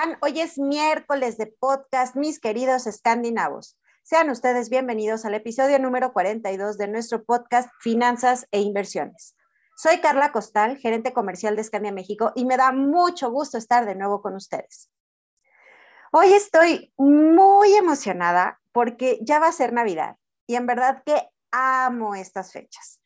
Están? Hoy es miércoles de podcast, mis queridos escandinavos. Sean ustedes bienvenidos al episodio número 42 de nuestro podcast Finanzas e Inversiones. Soy Carla Costal, gerente comercial de Escandia México, y me da mucho gusto estar de nuevo con ustedes. Hoy estoy muy emocionada porque ya va a ser Navidad y en verdad que amo estas fechas.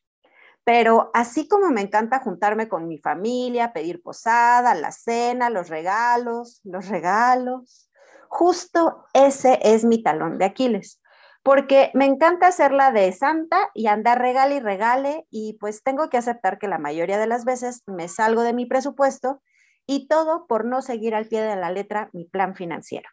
Pero así como me encanta juntarme con mi familia, pedir posada, la cena, los regalos, los regalos, justo ese es mi talón de Aquiles, porque me encanta hacer la de santa y andar regale y regale y pues tengo que aceptar que la mayoría de las veces me salgo de mi presupuesto y todo por no seguir al pie de la letra mi plan financiero.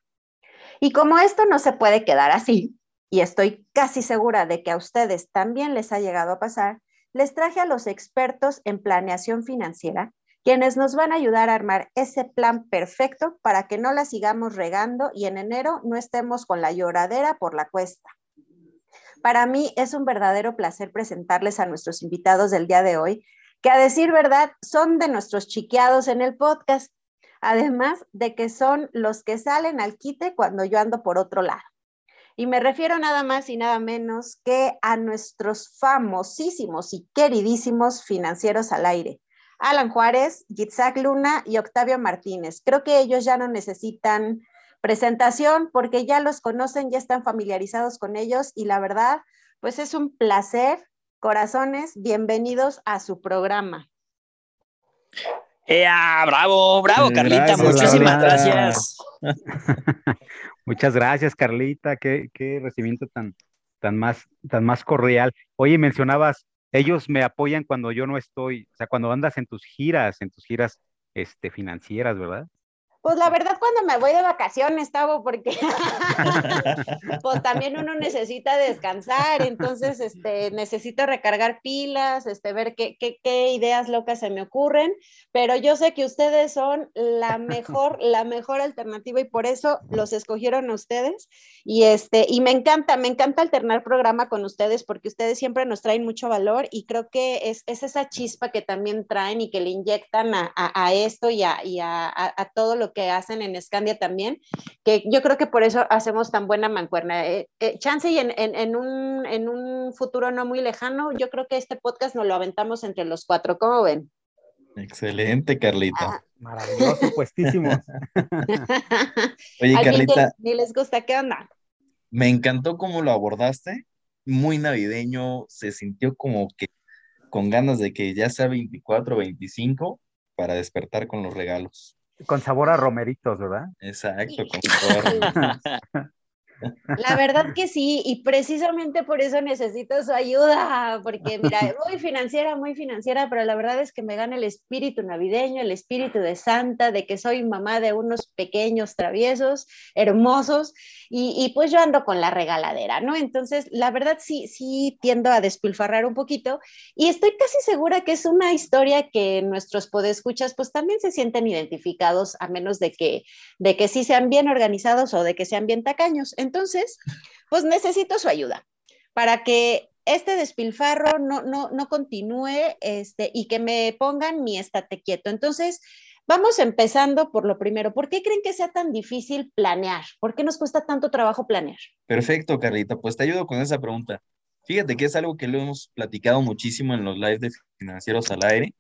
Y como esto no se puede quedar así, y estoy casi segura de que a ustedes también les ha llegado a pasar, les traje a los expertos en planeación financiera, quienes nos van a ayudar a armar ese plan perfecto para que no la sigamos regando y en enero no estemos con la lloradera por la cuesta. Para mí es un verdadero placer presentarles a nuestros invitados del día de hoy, que a decir verdad son de nuestros chiqueados en el podcast, además de que son los que salen al quite cuando yo ando por otro lado. Y me refiero nada más y nada menos que a nuestros famosísimos y queridísimos financieros al aire. Alan Juárez, Yitzhak Luna y Octavio Martínez. Creo que ellos ya no necesitan presentación porque ya los conocen, ya están familiarizados con ellos y la verdad, pues es un placer. Corazones, bienvenidos a su programa. ¡Ea! ¡Bravo, bravo, Carlita! muchísimas gracias. Muchas gracias, Carlita. Qué, recibimiento tan, tan, más, tan más cordial. Oye, mencionabas, ellos me apoyan cuando yo no estoy, o sea, cuando andas en tus giras, en tus giras este, financieras, ¿verdad? Pues la verdad cuando me voy de vacaciones, Tavo, porque pues también uno necesita descansar, entonces este, necesito recargar pilas, este, ver qué, qué, qué, ideas locas se me ocurren, pero yo sé que ustedes son la mejor, la mejor alternativa y por eso los escogieron a ustedes. Y, este, y me encanta, me encanta alternar programa con ustedes porque ustedes siempre nos traen mucho valor y creo que es, es esa chispa que también traen y que le inyectan a, a, esto y, a, y a todo lo que hacen en Scandia también, que yo creo que por eso hacemos tan buena mancuerna. Eh, eh, chance y en, en, un, en un futuro no muy lejano, yo creo que este podcast nos lo aventamos entre los cuatro, ¿cómo ven? Excelente, Carlita. Ah. Maravilloso, puestísimo. Oye, Carlita. Ni les gusta, ¿qué onda? Me encantó cómo lo abordaste, muy navideño, se sintió como que con ganas de que ya sea 24 o 25 para despertar con los regalos. Con sabor a romeritos, ¿verdad? Exacto, con sabor. La verdad que sí, y precisamente por eso necesito su ayuda, porque mira, muy financiera, muy financiera, pero la verdad es que me gana el espíritu navideño, el espíritu de Santa, de que soy mamá de unos pequeños traviesos, hermosos, y, pues yo ando con la regaladera, ¿no? Entonces, la verdad sí, sí tiendo a despilfarrar un poquito, y estoy casi segura que es una historia que nuestros podescuchas pues también se sienten identificados, a menos de que, de que sí sean bien organizados o de que sean bien tacaños. Entonces, pues necesito su ayuda para que este despilfarro no, no, no continúe este, y que me pongan mi estate quieto. Entonces, vamos empezando por lo primero. ¿Por qué creen que sea tan difícil planear? ¿Por qué nos cuesta tanto trabajo planear? Perfecto, Carlita. Pues te ayudo con esa pregunta. Fíjate que es algo que lo hemos platicado muchísimo en los lives de financieros al aire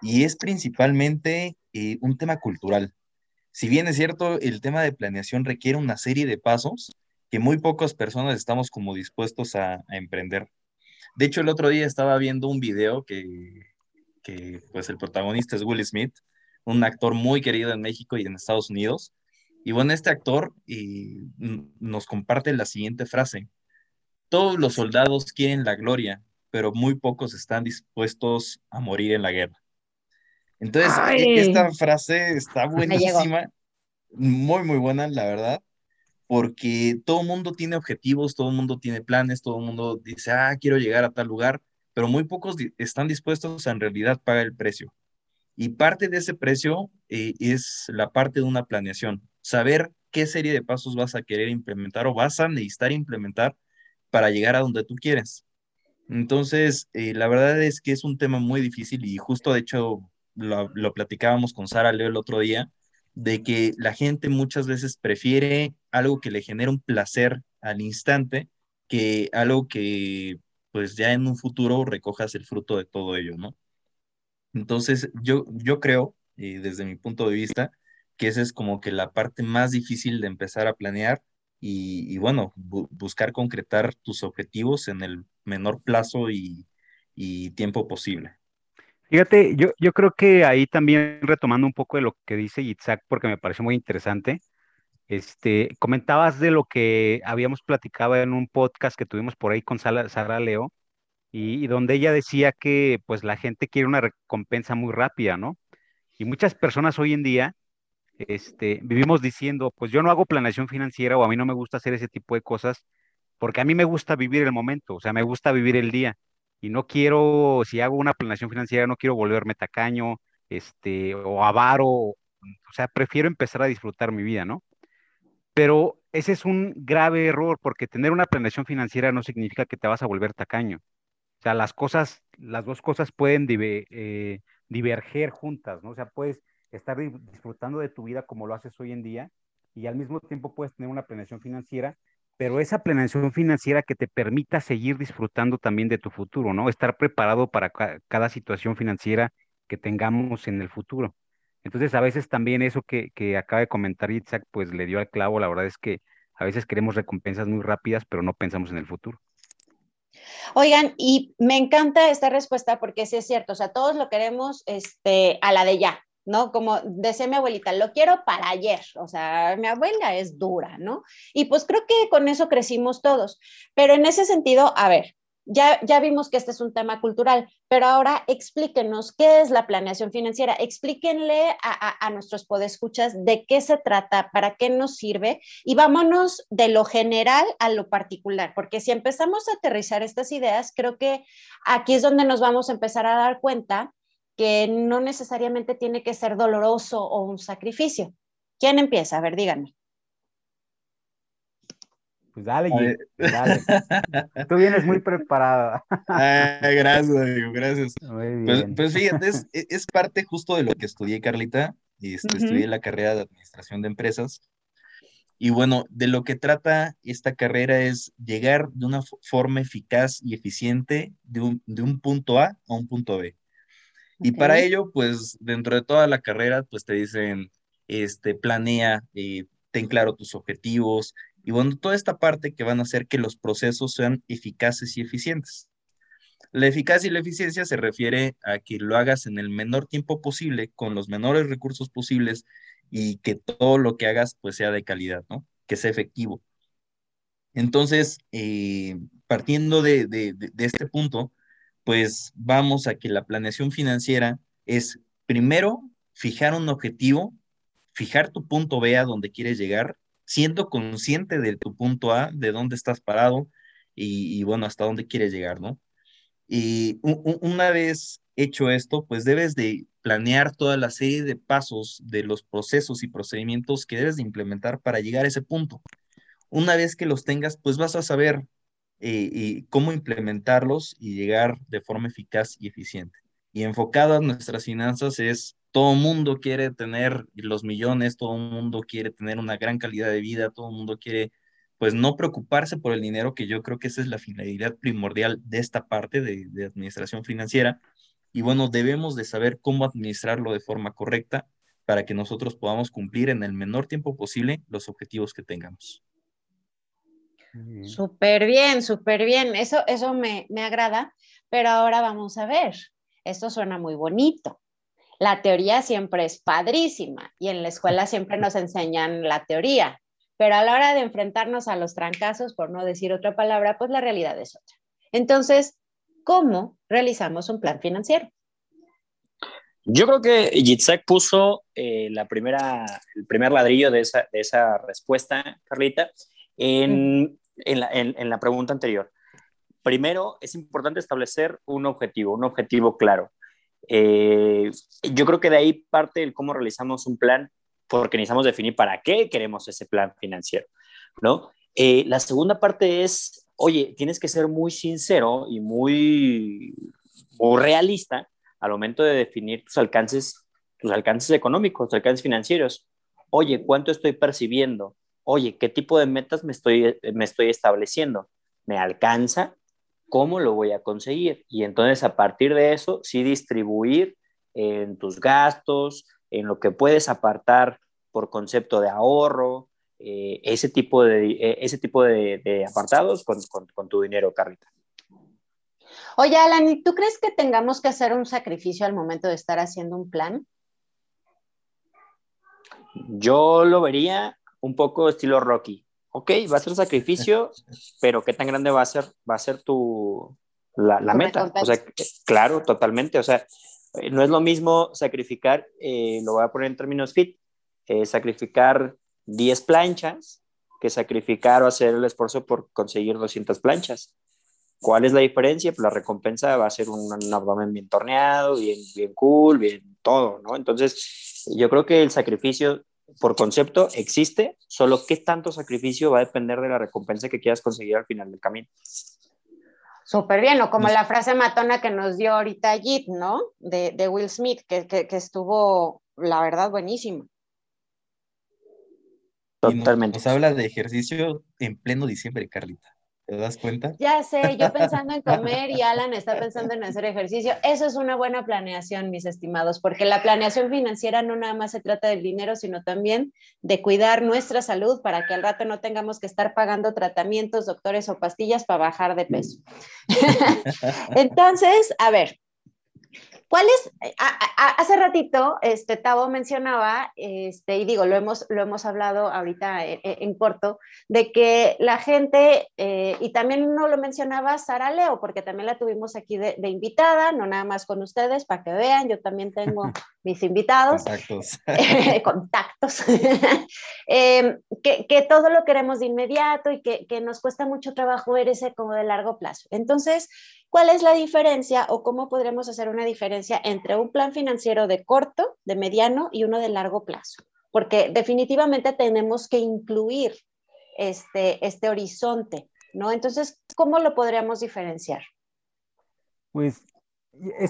y es principalmente eh, un tema cultural. Si bien es cierto, el tema de planeación requiere una serie de pasos, que muy pocas personas estamos como dispuestos a, emprender. De hecho, el otro día estaba viendo un video que, que, pues el protagonista es Will Smith, un actor muy querido en México y en Estados Unidos. Y bueno, este actor y, nos comparte la siguiente frase. Todos los soldados quieren la gloria, pero muy pocos están dispuestos a morir en la guerra. Entonces, e, esta frase está buenísima, muy, muy buena, la verdad porque todo mundo tiene objetivos, todo mundo tiene planes, todo mundo dice, ah, quiero llegar a tal lugar, pero muy pocos están dispuestos a en realidad pagar el precio. Y parte de ese precio eh, es la parte de una planeación, saber qué serie de pasos vas a querer implementar o vas a necesitar implementar para llegar a donde tú quieres. Entonces, eh, la verdad es que es un tema muy difícil y justo de hecho lo, lo platicábamos con Sara Leo el otro día, de que la gente muchas veces prefiere algo que le genere un placer al instante que algo que pues ya en un futuro recojas el fruto de todo ello, ¿no? Entonces, yo, yo creo, eh, desde mi punto de vista, que esa es como que la parte más difícil de empezar a planear y, bueno, buscar concretar tus objetivos en el menor plazo y, tiempo posible. Fíjate, yo, yo creo que ahí también retomando un poco de lo que dice Itzhak, porque me parece muy interesante, este, comentabas de lo que habíamos platicado en un podcast que tuvimos por ahí con Sara, Leo, y, donde ella decía que pues la gente quiere una recompensa muy rápida, ¿no? Y muchas personas hoy en día este, vivimos diciendo, pues yo no hago planeación financiera o a mí no me gusta hacer ese tipo de cosas porque a mí me gusta vivir el momento, o sea, me gusta vivir el día y no quiero, si hago una planeación financiera, no quiero volverme tacaño, este, o avaro, o sea, prefiero empezar a disfrutar mi vida, ¿no? Pero ese es un grave error porque tener una planeación financiera no significa que te vas a volver tacaño. O sea, las cosas, las dos cosas pueden eh, diverger juntas, ¿no? O sea, puedes estar disfrutando de tu vida como lo haces hoy en día y al mismo tiempo puedes tener una planeación financiera, pero esa planeación financiera que te permita seguir disfrutando también de tu futuro, ¿no? Estar preparado para cada situación financiera que tengamos en el futuro. Entonces, a veces también eso que, que acaba de comentar Itzhak, pues le dio al clavo. La verdad es que a veces queremos recompensas muy rápidas, pero no pensamos en el futuro. Oigan, y me encanta esta respuesta porque sí es cierto, o sea, todos lo queremos este, a la de ya, ¿no? Como decía mi abuelita, lo quiero para ayer, o sea, mi abuela es dura, ¿no? Y pues creo que con eso crecimos todos, pero en ese sentido, a ver, ya, ya vimos que este es un tema cultural, pero ahora explíquenos qué es la planeación financiera, explíquenle a, a, nuestros podescuchas de qué se trata, para qué nos sirve y vámonos de lo general a lo particular, porque si empezamos a aterrizar estas ideas, creo que aquí es donde nos vamos a empezar a dar cuenta que no necesariamente tiene que ser doloroso o un sacrificio. ¿Quién empieza? A ver, díganme. Pues dale, dale. Tú vienes muy preparada. gracias, amigo, gracias. Pues, pues, fíjate, e, es, parte justo de lo que estudié, Carlita. y este, Estudié la carrera de Administración de Empresas. Y bueno, de lo que trata esta carrera es llegar de una forma eficaz y eficiente de un, de un punto A a un punto B. Y para ello, pues dentro de toda la carrera, pues te dicen, este, planea, eh, ten claro tus objetivos, y bueno, toda esta parte que van a hacer que los procesos sean eficaces y eficientes. La eficacia y la eficiencia se refiere a que lo hagas en el menor tiempo posible, con los menores recursos posibles y que todo lo que hagas pues sea de calidad, ¿no? Que sea efectivo. Entonces, eh, partiendo de, de, de este punto, pues vamos a que la planeación financiera es primero fijar un objetivo, fijar tu punto B a donde quieres llegar siendo consciente de tu punto A, de dónde estás parado y, bueno, hasta dónde quieres llegar, ¿no? Y una vez hecho esto, pues debes de planear toda la serie de pasos de los procesos y procedimientos que debes de implementar para llegar a ese punto. Una vez que los tengas, pues vas a saber eh, cómo implementarlos y llegar de forma eficaz y eficiente. Y enfocadas nuestras finanzas es todo mundo quiere tener los millones, todo mundo quiere tener una gran calidad de vida, todo mundo quiere, pues, no preocuparse por el dinero, que yo creo que esa es la finalidad primordial de esta parte de, de administración financiera. Y bueno, debemos de saber cómo administrarlo de forma correcta para que nosotros podamos cumplir en el menor tiempo posible los objetivos que tengamos. Súper bien, súper bien. Eso, eso me, me agrada, pero ahora vamos a ver. Esto suena muy bonito la teoría siempre es padrísima y en la escuela siempre nos enseñan la teoría, pero a la hora de enfrentarnos a los trancazos, por no decir otra palabra, pues la realidad es otra. Entonces, ¿cómo realizamos un plan financiero? Yo creo que Yitzhak puso eh, la primera, el primer ladrillo de esa, de esa respuesta, Carlita, en, en, la, en, la pregunta anterior. Primero, es importante establecer un objetivo, un objetivo claro. Eh, yo creo que de ahí parte el cómo realizamos un plan, porque necesitamos definir para qué queremos ese plan financiero, ¿no? Eh, la segunda parte es, oye, tienes que ser muy sincero y muy, muy realista al momento de definir tus alcances, tus alcances económicos, tus alcances financieros. Oye, ¿cuánto estoy percibiendo? Oye, ¿qué tipo de metas me estoy, me estoy estableciendo? ¿Me alcanza? ¿Cómo lo voy a conseguir? Y entonces a partir de eso, sí distribuir en tus gastos, en lo que puedes apartar por concepto de ahorro, eh, ese tipo de, eh, ese tipo de, apartados con, con, con tu dinero, Carlita. Oye, Alan, ¿y tú crees que tengamos que hacer un sacrificio al momento de estar haciendo un plan? Yo lo vería un poco estilo Rocky. Ok, va a ser un sacrificio, pero ¿qué tan grande va a ser, va a ser tu, la, meta? O sea, claro, totalmente. O sea, eh, no es lo mismo sacrificar, eh, lo voy a poner en términos fit, eh, sacrificar 10 planchas que sacrificar o hacer el esfuerzo por conseguir 200 planchas. ¿Cuál es la diferencia? Pues la recompensa va a ser un, abdomen bien torneado, bien, bien cool, bien todo, ¿no? Entonces, yo creo que el sacrificio por concepto existe, solo qué tanto sacrificio va a depender de la recompensa que quieras conseguir al final del camino. Súper bien, o como la frase matona que nos dio ahorita Jit, ¿no? De, de Will Smith, que, que, que, estuvo, la verdad, buenísimo. Totalmente. nos habla de ejercicio en pleno diciembre, Carlita. ¿Te das cuenta? Ya sé, yo pensando en comer y Alan está pensando en hacer ejercicio. Eso es una buena planeación, mis estimados, porque la planeación financiera no nada más se trata del dinero, sino también de cuidar nuestra salud para que al rato no tengamos que estar pagando tratamientos, doctores o pastillas para bajar de peso. Entonces, a ver, ¿Cuál es? hace ratito, este, Tavo mencionaba, este, y digo, lo hemos, lo hemos hablado ahorita en, corto, de que la gente, eh, y también no lo mencionaba Sara Leo, porque también la tuvimos aquí de, invitada, no nada más con ustedes, para que vean, yo también tengo mis invitados. Contactos. contactos. Em, que, que, todo lo queremos de inmediato y que, que nos cuesta mucho trabajo ver ese como de largo plazo. Entonces, ¿Cuál es la diferencia o cómo podremos hacer una diferencia entre un plan financiero de corto, de mediano y uno de largo plazo? Porque definitivamente tenemos que incluir este, este horizonte, ¿no? Entonces, ¿cómo lo podríamos diferenciar? Pues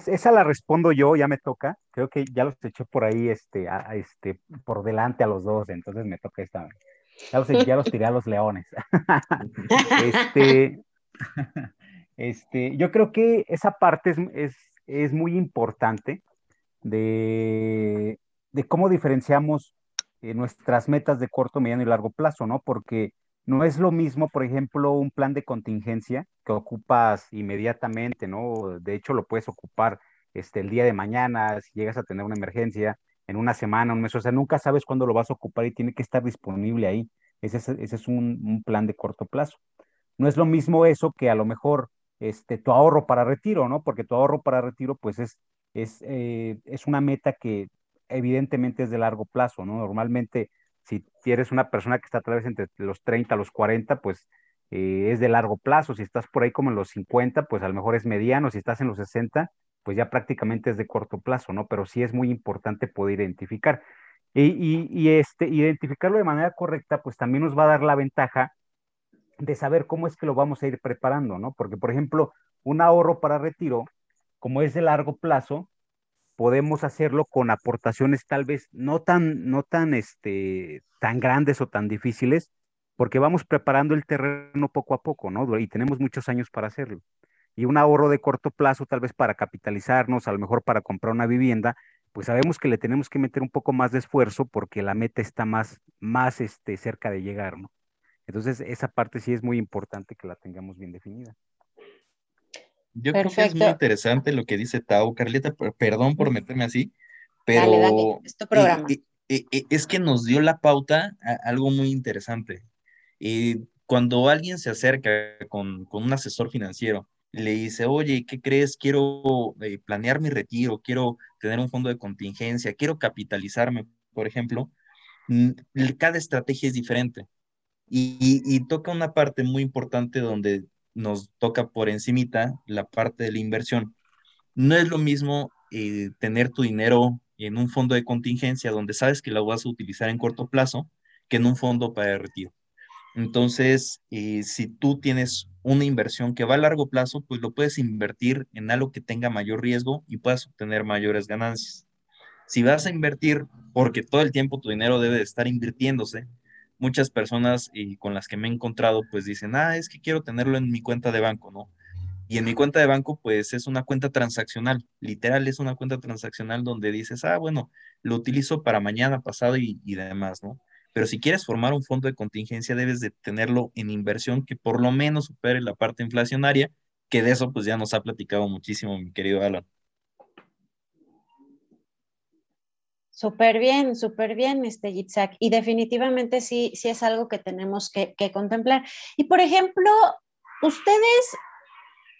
esa la respondo yo, ya me toca. Creo que ya los eché por ahí, este, este, por delante a los dos, entonces me toca esta. Ya los, ya los tiré a los leones. este, este, yo creo que esa parte es, muy importante de, cómo diferenciamos eh, nuestras metas de corto, mediano y largo plazo, ¿no? Porque no es lo mismo, por ejemplo, un plan de contingencia que ocupas inmediatamente, ¿no? De hecho, lo puedes ocupar este, el día de mañana, si llegas a tener una emergencia, en una semana, un mes, o sea, nunca sabes cuándo lo vas a ocupar y tiene que estar disponible ahí. Ese es, un, un, plan de corto plazo. No es lo mismo eso que a lo mejor este, tu ahorro para retiro, ¿no? Porque tu ahorro para retiro, pues es, es, eh, es una meta que evidentemente es de largo plazo, ¿no? Normalmente, si eres una persona que está a través entre los 30 a los 40, pues eh, es de largo plazo. Si estás por ahí como en los 50, pues a lo mejor es mediano. Si estás en los 60, pues ya prácticamente es de corto plazo, ¿no? Pero sí es muy importante poder identificar. Y, y, y este, identificarlo de manera correcta, pues también nos va a dar la ventaja de saber cómo es que lo vamos a ir preparando, ¿no? Porque, por ejemplo, un ahorro para retiro, como es de largo plazo, podemos hacerlo con aportaciones tal vez no tan, no tan, este, tan grandes o tan difíciles, porque vamos preparando el terreno poco a poco, ¿no? Y tenemos muchos años para hacerlo. Y un ahorro de corto plazo, tal vez para capitalizarnos, a lo mejor para comprar una vivienda, pues sabemos que le tenemos que meter un poco más de esfuerzo porque la meta está más, más este, cerca de llegar, ¿no? Entonces, esa parte sí es muy importante que la tengamos bien definida. Yo creo que es muy interesante lo que dice Tau. Carlita, perdón por meterme así, pero es que nos dio la pauta a algo muy interesante. cuando alguien se acerca con, un asesor financiero, le dice, oye, ¿qué crees? Quiero eh, planear mi retiro, quiero tener un fondo de contingencia, quiero capitalizarme, por ejemplo, cada estrategia es diferente. Y, toca una parte muy importante donde nos toca por encimita la parte de la inversión. No es lo mismo eh, tener tu dinero en un fondo de contingencia donde sabes que lo vas a utilizar en corto plazo que en un fondo para el retiro. Entonces, eh, si tú tienes una inversión que va a largo plazo, pues lo puedes invertir en algo que tenga mayor riesgo y puedas obtener mayores ganancias. Si vas a invertir, porque todo el tiempo tu dinero debe de estar invirtiéndose, muchas personas y con las que me he encontrado, pues dicen, ah, es que quiero tenerlo en mi cuenta de banco, ¿no? Y en mi cuenta de banco, pues es una cuenta transaccional, literal es una cuenta transaccional donde dices, ah, bueno, lo utilizo para mañana, pasado y, y demás, ¿no? Pero si quieres formar un fondo de contingencia, debes de tenerlo en inversión que por lo menos supere la parte inflacionaria, que de eso pues ya nos ha platicado muchísimo mi querido Alan. Súper bien, súper bien, este Yitzhak. Y definitivamente sí, sí es algo que tenemos que, contemplar. Y por ejemplo, ustedes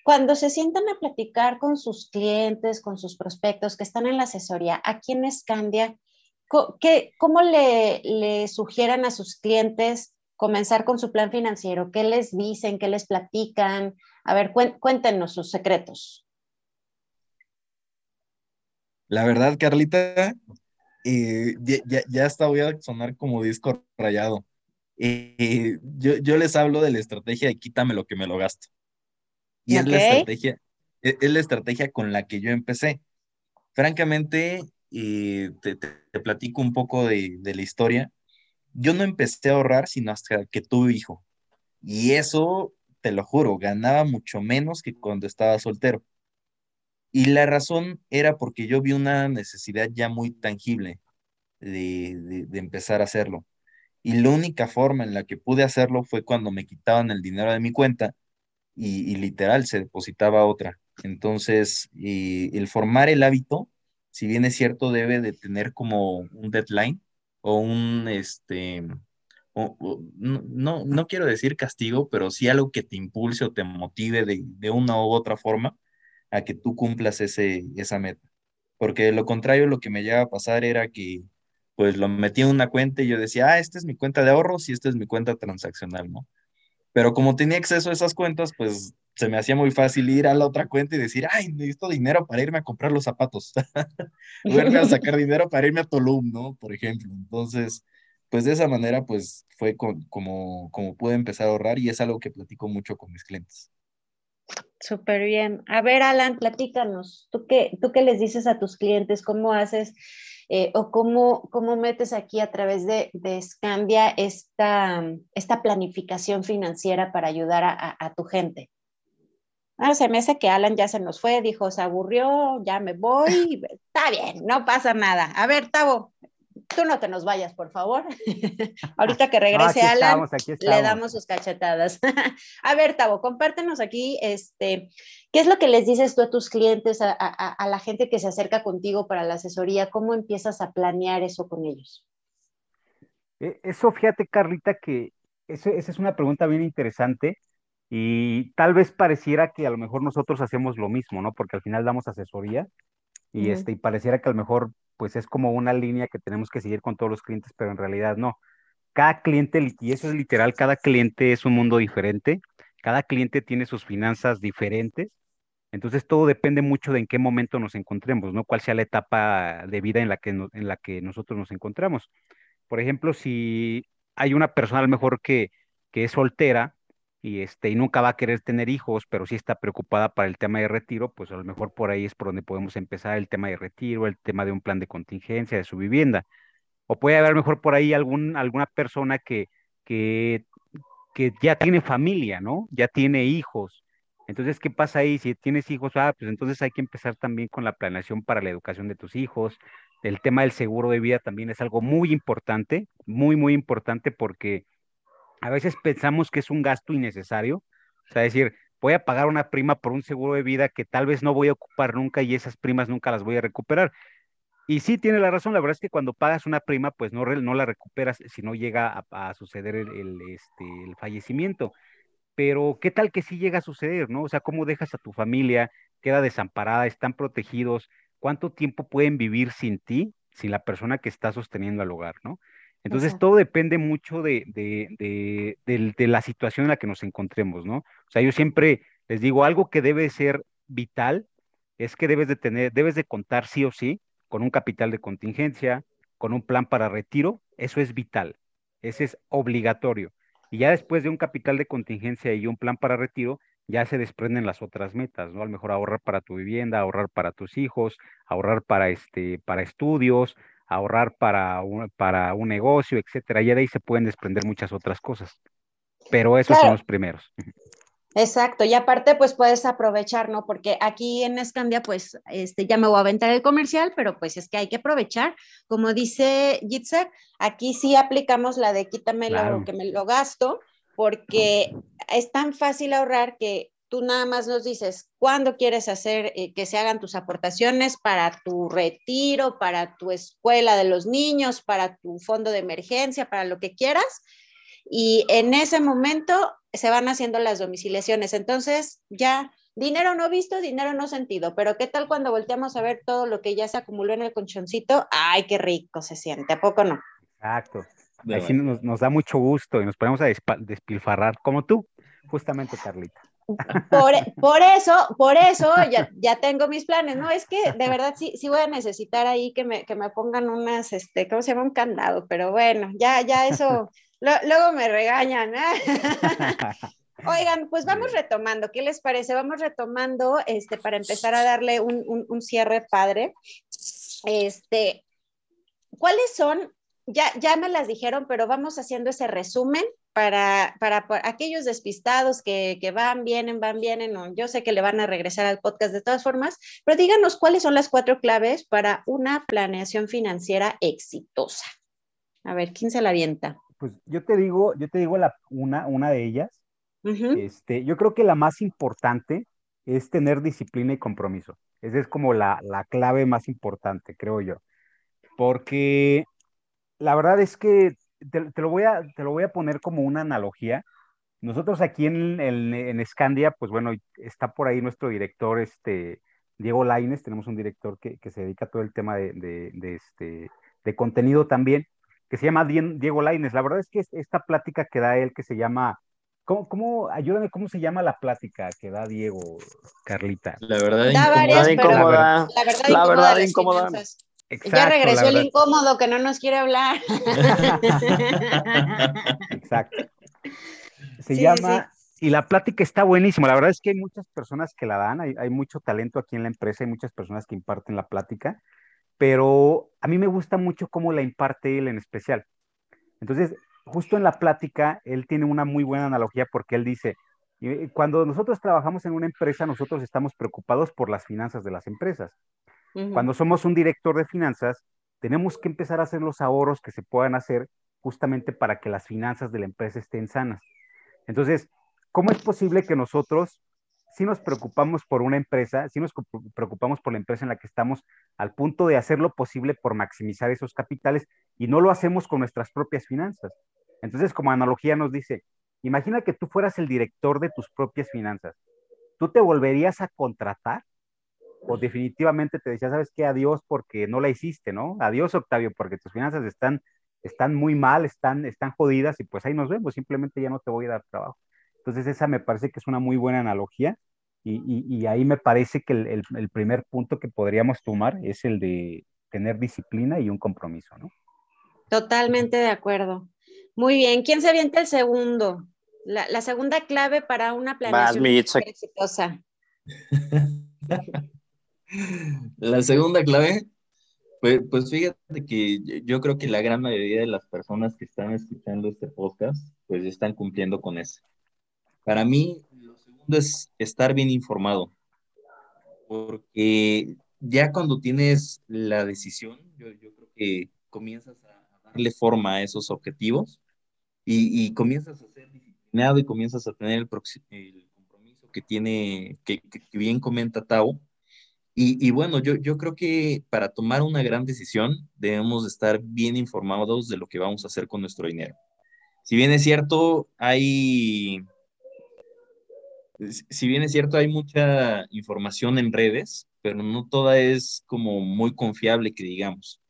cuando se sientan a platicar con sus clientes, con sus prospectos que están en la asesoría, aquí en Escandia, ¿Cómo le, le sugieran a sus clientes comenzar con su plan financiero? ¿Qué les dicen? ¿Qué les platican? A ver, cuéntenos sus secretos. La verdad, Carlita, eh, ya, ya, hasta voy a sonar como disco rayado. Eh, yo, les hablo de la estrategia de quítame lo que me lo gasto. Y es la estrategia, es, es la estrategia con la que yo empecé. Francamente, y te, platico un poco de, la historia. Yo no empecé a ahorrar sino hasta que tuve hijo. Y eso, te lo juro, ganaba mucho menos que cuando estaba soltero. Y la razón era porque yo vi una necesidad ya muy tangible de, empezar a hacerlo. Y la única forma en la que pude hacerlo fue cuando me quitaban el dinero de mi cuenta y, literal se depositaba otra. Entonces, el formar el hábito si bien es cierto, debe de tener como un deadline o un, este, no, no, quiero decir castigo, pero sí algo que te impulse o te motive de, una u otra forma a que tú cumplas ese, esa meta. Porque de lo contrario, lo que me llegaba a pasar era que pues lo metí en una cuenta y yo decía, ah, esta es mi cuenta de ahorros y esta es mi cuenta transaccional, ¿no? Pero como tenía acceso a esas cuentas, pues se me hacía muy fácil ir a la otra cuenta y decir, ay, necesito dinero para irme a comprar los zapatos. Voy a sacar dinero para irme a Tulum, ¿no? Por ejemplo. Entonces, pues de esa manera, pues fue como, como pude empezar a ahorrar y es algo que platico mucho con mis clientes. Súper bien. A ver, Alan, platícanos. ¿Tú qué, ¿Tú qué les dices a tus clientes? ¿Cómo haces eh, o cómo, cómo metes aquí a través de, de Scandia esta, esta planificación financiera para ayudar a, a tu gente? Ah, se me hace que Alan ya se nos fue, dijo, se aburrió, ya me voy. Está bien, no pasa nada. A ver, Tavo, tú no te nos vayas, por favor. Ahorita que regrese Alan, le damos sus cachetadas. a ver, Tavo, compártenos aquí, este, ¿qué es lo que les dices tú a tus clientes, a, la gente que se acerca contigo para la asesoría? ¿Cómo empiezas a planear eso con ellos? E, eso, fíjate, Carlita, que esa es una pregunta bien interesante y tal vez pareciera que a lo mejor nosotros hacemos lo mismo, ¿no? Porque al final damos asesoría y, este, y pareciera que a lo mejor pues es como una línea que tenemos que seguir con todos los clientes, pero en realidad no. Cada cliente, y eso es literal, cada cliente es un mundo diferente, cada cliente tiene sus finanzas diferentes, entonces todo depende mucho de en qué momento nos encontremos, ¿no? Cuál sea la etapa de vida en la que, en la que nosotros nos encontramos. Por ejemplo, si hay una persona a lo mejor que, que es soltera, y, este, y nunca va a querer tener hijos, pero sí está preocupada para el tema de retiro, pues a lo mejor por ahí es por donde podemos empezar el tema de retiro, el tema de un plan de contingencia de su vivienda. O puede haber mejor por ahí algún, alguna persona que, que, que ya tiene familia, ¿no? Ya tiene hijos. Entonces, ¿qué pasa ahí? Si tienes hijos, ah, pues entonces hay que empezar también con la planeación para la educación de tus hijos. El tema del seguro de vida también es algo muy importante, muy, muy importante porque a veces pensamos que es un gasto innecesario, o sea, decir, voy a pagar una prima por un seguro de vida que tal vez no voy a ocupar nunca y esas primas nunca las voy a recuperar. Y sí, tiene la razón, la verdad es que cuando pagas una prima, pues no, no la recuperas si no llega a, suceder el, este, el fallecimiento. pero ¿qué tal que sí llega a suceder, no? O sea, ¿cómo dejas a tu familia? Queda desamparada, están protegidos. ¿Cuánto tiempo pueden vivir sin ti, sin la persona que está sosteniendo al hogar, no? Entonces, todo depende mucho de, de, la situación en la que nos encontremos, ¿no? O sea, yo siempre les digo, algo que debe ser vital es que debes de tener, debes de contar sí o sí con un capital de contingencia, con un plan para retiro, eso es vital, ese es obligatorio. Y ya después de un capital de contingencia y un plan para retiro, ya se desprenden las otras metas, ¿no? A lo mejor ahorrar para tu vivienda, ahorrar para tus hijos, ahorrar para, este, para estudios, ahorrar para un, para un negocio, etcétera. Ya de ahí se pueden desprender muchas otras cosas. Pero esos son los primeros. Exacto, y aparte pues puedes aprovechar, ¿no? Porque aquí en Escandia pues este, ya me voy a aventar el comercial, pero pues es que hay que aprovechar. Como dice Yitzhak, aquí sí aplicamos la de quítame lo que me lo gasto, porque es tan fácil ahorrar que tú nada más nos dices cuándo quieres hacer eh, que se hagan tus aportaciones para tu retiro, para tu escuela de los niños, para tu fondo de emergencia, para lo que quieras. Y en ese momento se van haciendo las domiciliaciones. Entonces, ya dinero no visto, dinero no sentido, pero ¿qué tal cuando volteamos a ver todo lo que ya se acumuló en el conchoncito? Ay, qué rico se siente, ¿a poco no? Exacto. Así nos, nos, da mucho gusto y nos ponemos a despilfarrar, como tú, justamente, Carlita. Por, por, eso, por eso ya, ya, tengo mis planes, ¿no? Es que de verdad sí, sí voy a necesitar ahí que me, que me pongan unas, este, ¿cómo se llama? Un candado, pero bueno, ya, ya eso, luego me regañan, ¿eh? Oigan, pues vamos retomando, ¿qué les parece? Vamos retomando, este, para empezar a darle un, un, un cierre padre. Este, ¿cuáles son ya, ya me las dijeron, pero vamos haciendo ese resumen para, para, aquellos despistados que, que, van, vienen, van, vienen, o yo sé que le van a regresar al podcast de todas formas, pero díganos cuáles son las cuatro claves para una planeación financiera exitosa. A ver, ¿quién se la avienta? Pues yo te digo, yo te digo la, una, una de ellas. este, yo creo que la más importante es tener disciplina y compromiso. Esa es como la, la clave más importante, creo yo. Porque la verdad es que te, lo voy a, te lo voy a poner como una analogía. Nosotros aquí en, en, en Scandia, pues bueno, está por ahí nuestro director, este, Diego Laines, tenemos un director que, que se dedica a todo el tema de, de, este, de contenido también, que se llama Diego Laines. La verdad es que esta plática que da él, que se llama, ¿cómo, cómo, ayúdame, cómo se llama la plática que da Diego, Carlita? La verdad, incómoda. La verdad, incómoda ya regresó el incómodo que no nos quiere hablar. Exacto. Se llama, y la plática está buenísima. La verdad es que hay muchas personas que la dan, hay, hay, mucho talento aquí en la empresa, hay muchas personas que imparten la plática, pero a mí me gusta mucho cómo la imparte él en especial. Entonces, justo en la plática, él tiene una muy buena analogía porque él dice, cuando nosotros trabajamos en una empresa, nosotros estamos preocupados por las finanzas de las empresas. Cuando somos un director de finanzas, tenemos que empezar a hacer los ahorros que se puedan hacer justamente para que las finanzas de la empresa estén sanas. Entonces, ¿cómo es posible que nosotros, si nos preocupamos por una empresa, si nos preocupamos por la empresa en la que estamos, al punto de hacer lo posible por maximizar esos capitales y no lo hacemos con nuestras propias finanzas? Entonces, como analogía nos dice, imagina que tú fueras el director de tus propias finanzas. ¿Tú te volverías a contratar o definitivamente te decía, ¿sabes qué? Adiós porque no la hiciste, ¿no? Adiós, Octavio, porque tus finanzas están, están muy mal, están, están jodidas y pues ahí nos vemos, simplemente ya no te voy a dar trabajo. Entonces esa me parece que es una muy buena analogía y, y, ahí me parece que el, el, primer punto que podríamos tomar es el de tener disciplina y un compromiso, ¿no? Totalmente de acuerdo. Muy bien, ¿quién se avienta el segundo? La, la segunda clave para una planeación exitosa. La segunda clave, pues, pues, fíjate que yo creo que la gran mayoría de las personas que están escuchando este podcast, pues están cumpliendo con eso. Para mí, lo segundo es estar bien informado, porque ya cuando tienes la decisión, yo, creo que comienzas a darle forma a esos objetivos y, comienzas a ser disciplinado y comienzas a tener el, compromiso que tiene, que, que bien comenta Tao, y, bueno, yo, yo creo que para tomar una gran decisión debemos estar bien informados de lo que vamos a hacer con nuestro dinero. Si bien es cierto, hay, si bien es cierto, hay mucha información en redes, pero no toda es como muy confiable que digamos.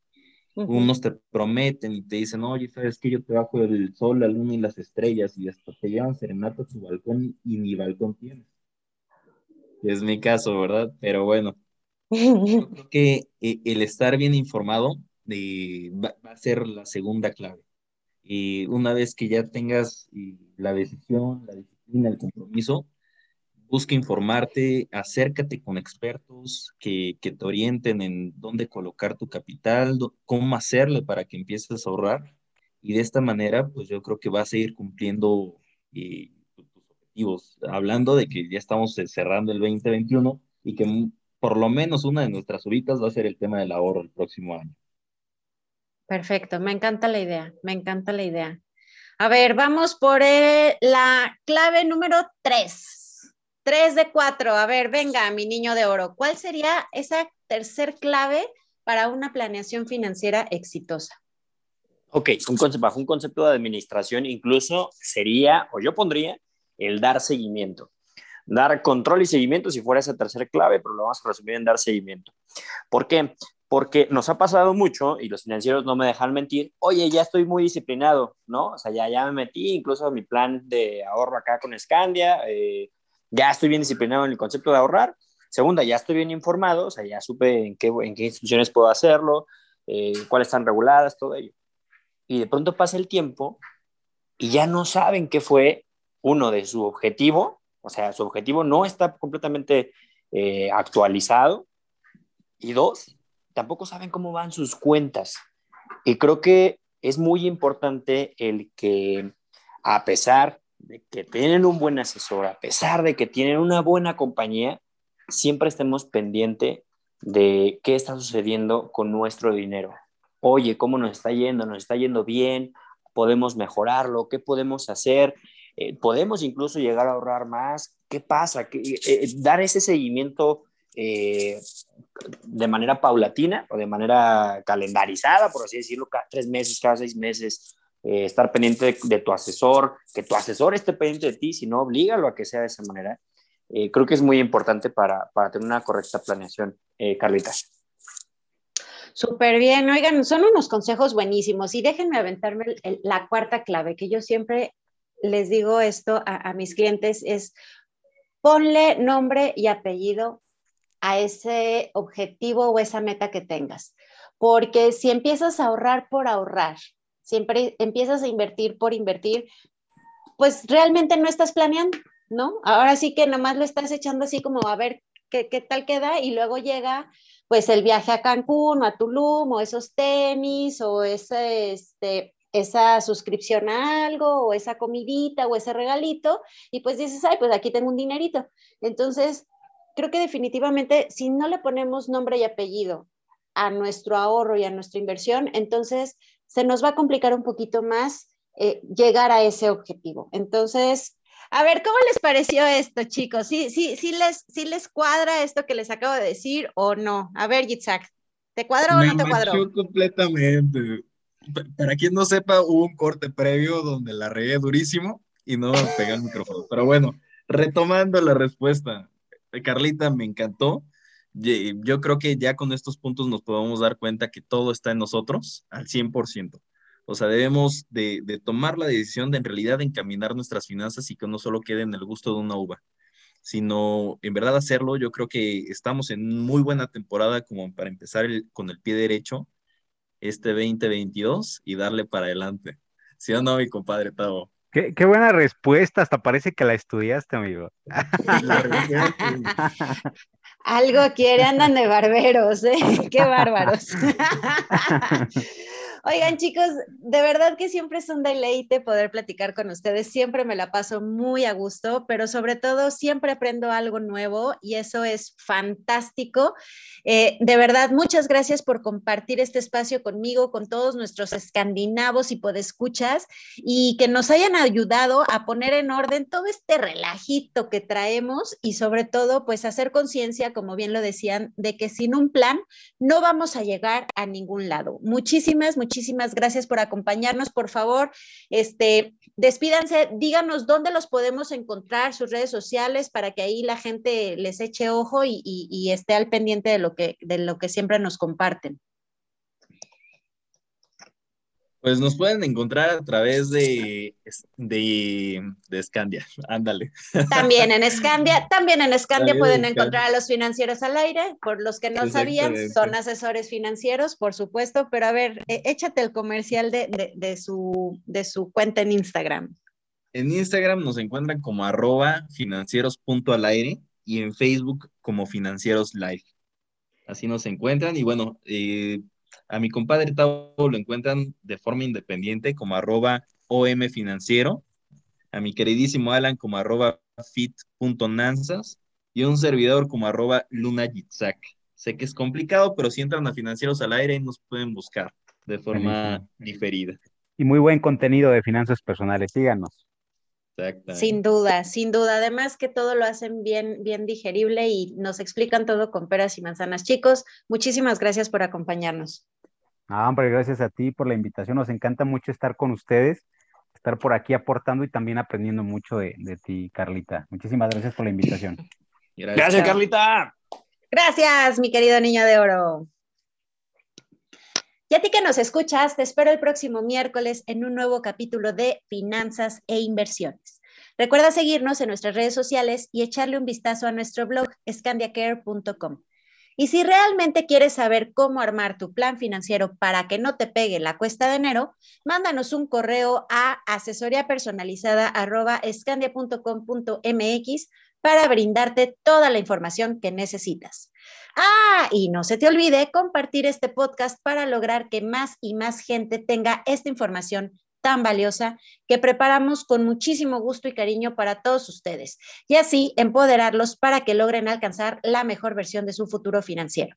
Unos te prometen y te dicen, oye, sabes que yo te bajo el sol, la luna y las estrellas y hasta te llevan serenata a su balcón y ni balcón tienes. Es mi caso, ¿verdad? Pero bueno, yo creo que eh, el estar bien informado eh, va, a ser la segunda clave. Y una vez que ya tengas eh, la decisión, la disciplina, el compromiso, busca informarte, acércate con expertos que, que, te orienten en dónde colocar tu capital, cómo hacerle para que empieces a ahorrar. Y de esta manera, pues yo creo que vas a ir cumpliendo eh, tus objetivos. Hablando de que ya estamos cerrando el 2021 y que por lo menos una de nuestras uritas va a ser el tema del ahorro el próximo año. Perfecto, me encanta la idea, me encanta la idea. A ver, vamos por la clave número tres. Tres de cuatro. A ver, venga, mi niño de oro. ¿Cuál sería esa tercer clave para una planeación financiera exitosa? Ok, un concepto, bajo un concepto de administración incluso sería, o yo pondría, el dar seguimiento. Dar control y seguimiento si fuera esa tercera clave, pero lo vamos a resumir en dar seguimiento. ¿Por qué? Porque nos ha pasado mucho, y los financieros no me dejan mentir, oye, ya estoy muy disciplinado, ¿no? O sea, ya, ya me metí incluso mi plan de ahorro acá con Scandia, eh, ya estoy bien disciplinado en el concepto de ahorrar. Segunda, ya estoy bien informado, o sea, ya supe en qué, en qué instituciones puedo hacerlo, eh, cuáles están reguladas, todo ello. Y de pronto pasa el tiempo y ya no saben qué fue uno de su objetivo, o sea, su objetivo no está completamente eh, actualizado. Y dos, tampoco saben cómo van sus cuentas. Y creo que es muy importante el que, a pesar de que tienen un buen asesor, a pesar de que tienen una buena compañía, siempre estemos pendiente de qué está sucediendo con nuestro dinero. Oye, ¿cómo nos está yendo? ¿Nos está yendo bien? ¿Podemos mejorarlo? ¿Qué podemos hacer? Eh, ¿Podemos incluso llegar a ahorrar más? ¿Qué pasa? Eh, eh, dar ese seguimiento de manera paulatina o de manera calendarizada, por así decirlo, cada tres meses, cada seis meses, estar pendiente de, tu asesor, que tu asesor esté pendiente de ti, si no, oblígalo a que sea de esa manera. Creo que es muy importante para, para tener una correcta planeación, Carlita. Súper bien, oigan, son unos consejos buenísimos y déjenme aventarme la cuarta clave, que yo siempre les digo esto a, mis clientes, es ponle nombre y apellido a ese objetivo o esa meta que tengas. Porque si empiezas a ahorrar por ahorrar, siempre empiezas a invertir por invertir, pues realmente no estás planeando, ¿no? Ahora sí que nomás lo estás echando así como a ver qué, qué tal queda y luego llega pues el viaje a Cancún o a Tulum o esos tenis o ese, este, esa suscripción a algo o esa comidita o ese regalito y pues dices, ay, pues aquí tengo un dinerito. Entonces, creo que definitivamente si no le ponemos nombre y apellido a nuestro ahorro y a nuestra inversión, entonces se nos va a complicar un poquito más eh, llegar a ese objetivo. Entonces, a ver, ¿cómo les pareció esto, chicos? ¿Sí, sí, sí, les, sí les cuadra esto que les acabo de decir o no? A ver, Yitzhak, ¿te cuadró o no te cuadró? completamente. Para quien no sepa, hubo un corte previo donde la regué durísimo y no pegué el micrófono. Pero bueno, retomando la respuesta, Carlita, me encantó yo creo que ya con estos puntos nos podemos dar cuenta que todo está en nosotros al 100%. O sea, debemos de, tomar la decisión de en realidad encaminar nuestras finanzas y que no solo quede en el gusto de una uva, sino en verdad hacerlo. Yo creo que estamos en muy buena temporada como para empezar con el pie derecho este 2022 y darle para adelante. ¿Sí o no, mi compadre Tavo? Qué, qué, buena respuesta, hasta parece que la estudiaste, amigo. Algo quiere, andan de barberos, ¿eh? Qué bárbaros. Oigan, chicos, de verdad que siempre es un deleite poder platicar con ustedes. Siempre me la paso muy a gusto, pero sobre todo siempre aprendo algo nuevo y eso es fantástico. Eh, de verdad, muchas gracias por compartir este espacio conmigo, con todos nuestros escandinavos y podescuchas y que nos hayan ayudado a poner en orden todo este relajito que traemos y sobre todo, pues hacer conciencia, como bien lo decían, de que sin un plan no vamos a llegar a ningún lado. Muchísimas, muchísimas muchísimas gracias por acompañarnos. Por favor, este, despídanse, díganos dónde los podemos encontrar, sus redes sociales, para que ahí la gente les eche ojo y, y esté al pendiente de lo, que, de lo que siempre nos comparten. Pues nos pueden encontrar a través de, de, de Scandia, ándale. También en Scandia, también en Scandia pueden encontrar a los financieros al aire, por los que no sabían, son asesores financieros, por supuesto, pero a ver, e, échate el comercial de, de, su, de su cuenta en Instagram. En Instagram nos encuentran como arroba financieros.alaire y en Facebook como financieros live. Así nos encuentran y bueno, eh, a mi compadre Tavo lo encuentran de forma independiente como arroba OM Financiero, a mi queridísimo Alan como arroba fit.nanzas y a un servidor como arroba Luna Sé que es complicado, pero si entran a Financieros al Aire nos pueden buscar de forma diferida. Y muy buen contenido de finanzas personales, síganos. Sin duda, sin duda. Además que todo lo hacen bien, bien digerible y nos explican todo con peras y manzanas. Chicos, muchísimas gracias por acompañarnos. Ah, hombre, gracias a ti por la invitación. Nos encanta mucho estar con ustedes, estar por aquí aportando y también aprendiendo mucho de, ti, Carlita. Muchísimas gracias por la invitación. Gracias, Carlita. Gracias, mi querido niño de oro. Y a ti que nos escuchas, te espero el próximo miércoles en un nuevo capítulo de Finanzas e Inversiones. Recuerda seguirnos en nuestras redes sociales y echarle un vistazo a nuestro blog scandiacare.com. Y si realmente quieres saber cómo armar tu plan financiero para que no te pegue la cuesta de enero, mándanos un correo a asesoría personalizada para brindarte toda la información que necesitas. Ah, y no se te olvide compartir este podcast para lograr que más y más gente tenga esta información tan valiosa que preparamos con muchísimo gusto y cariño para todos ustedes y así empoderarlos para que logren alcanzar la mejor versión de su futuro financiero.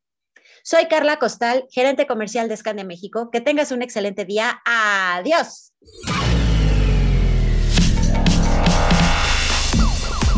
Soy Carla Costal, gerente comercial de Scan de México. Que tengas un excelente día. Adiós.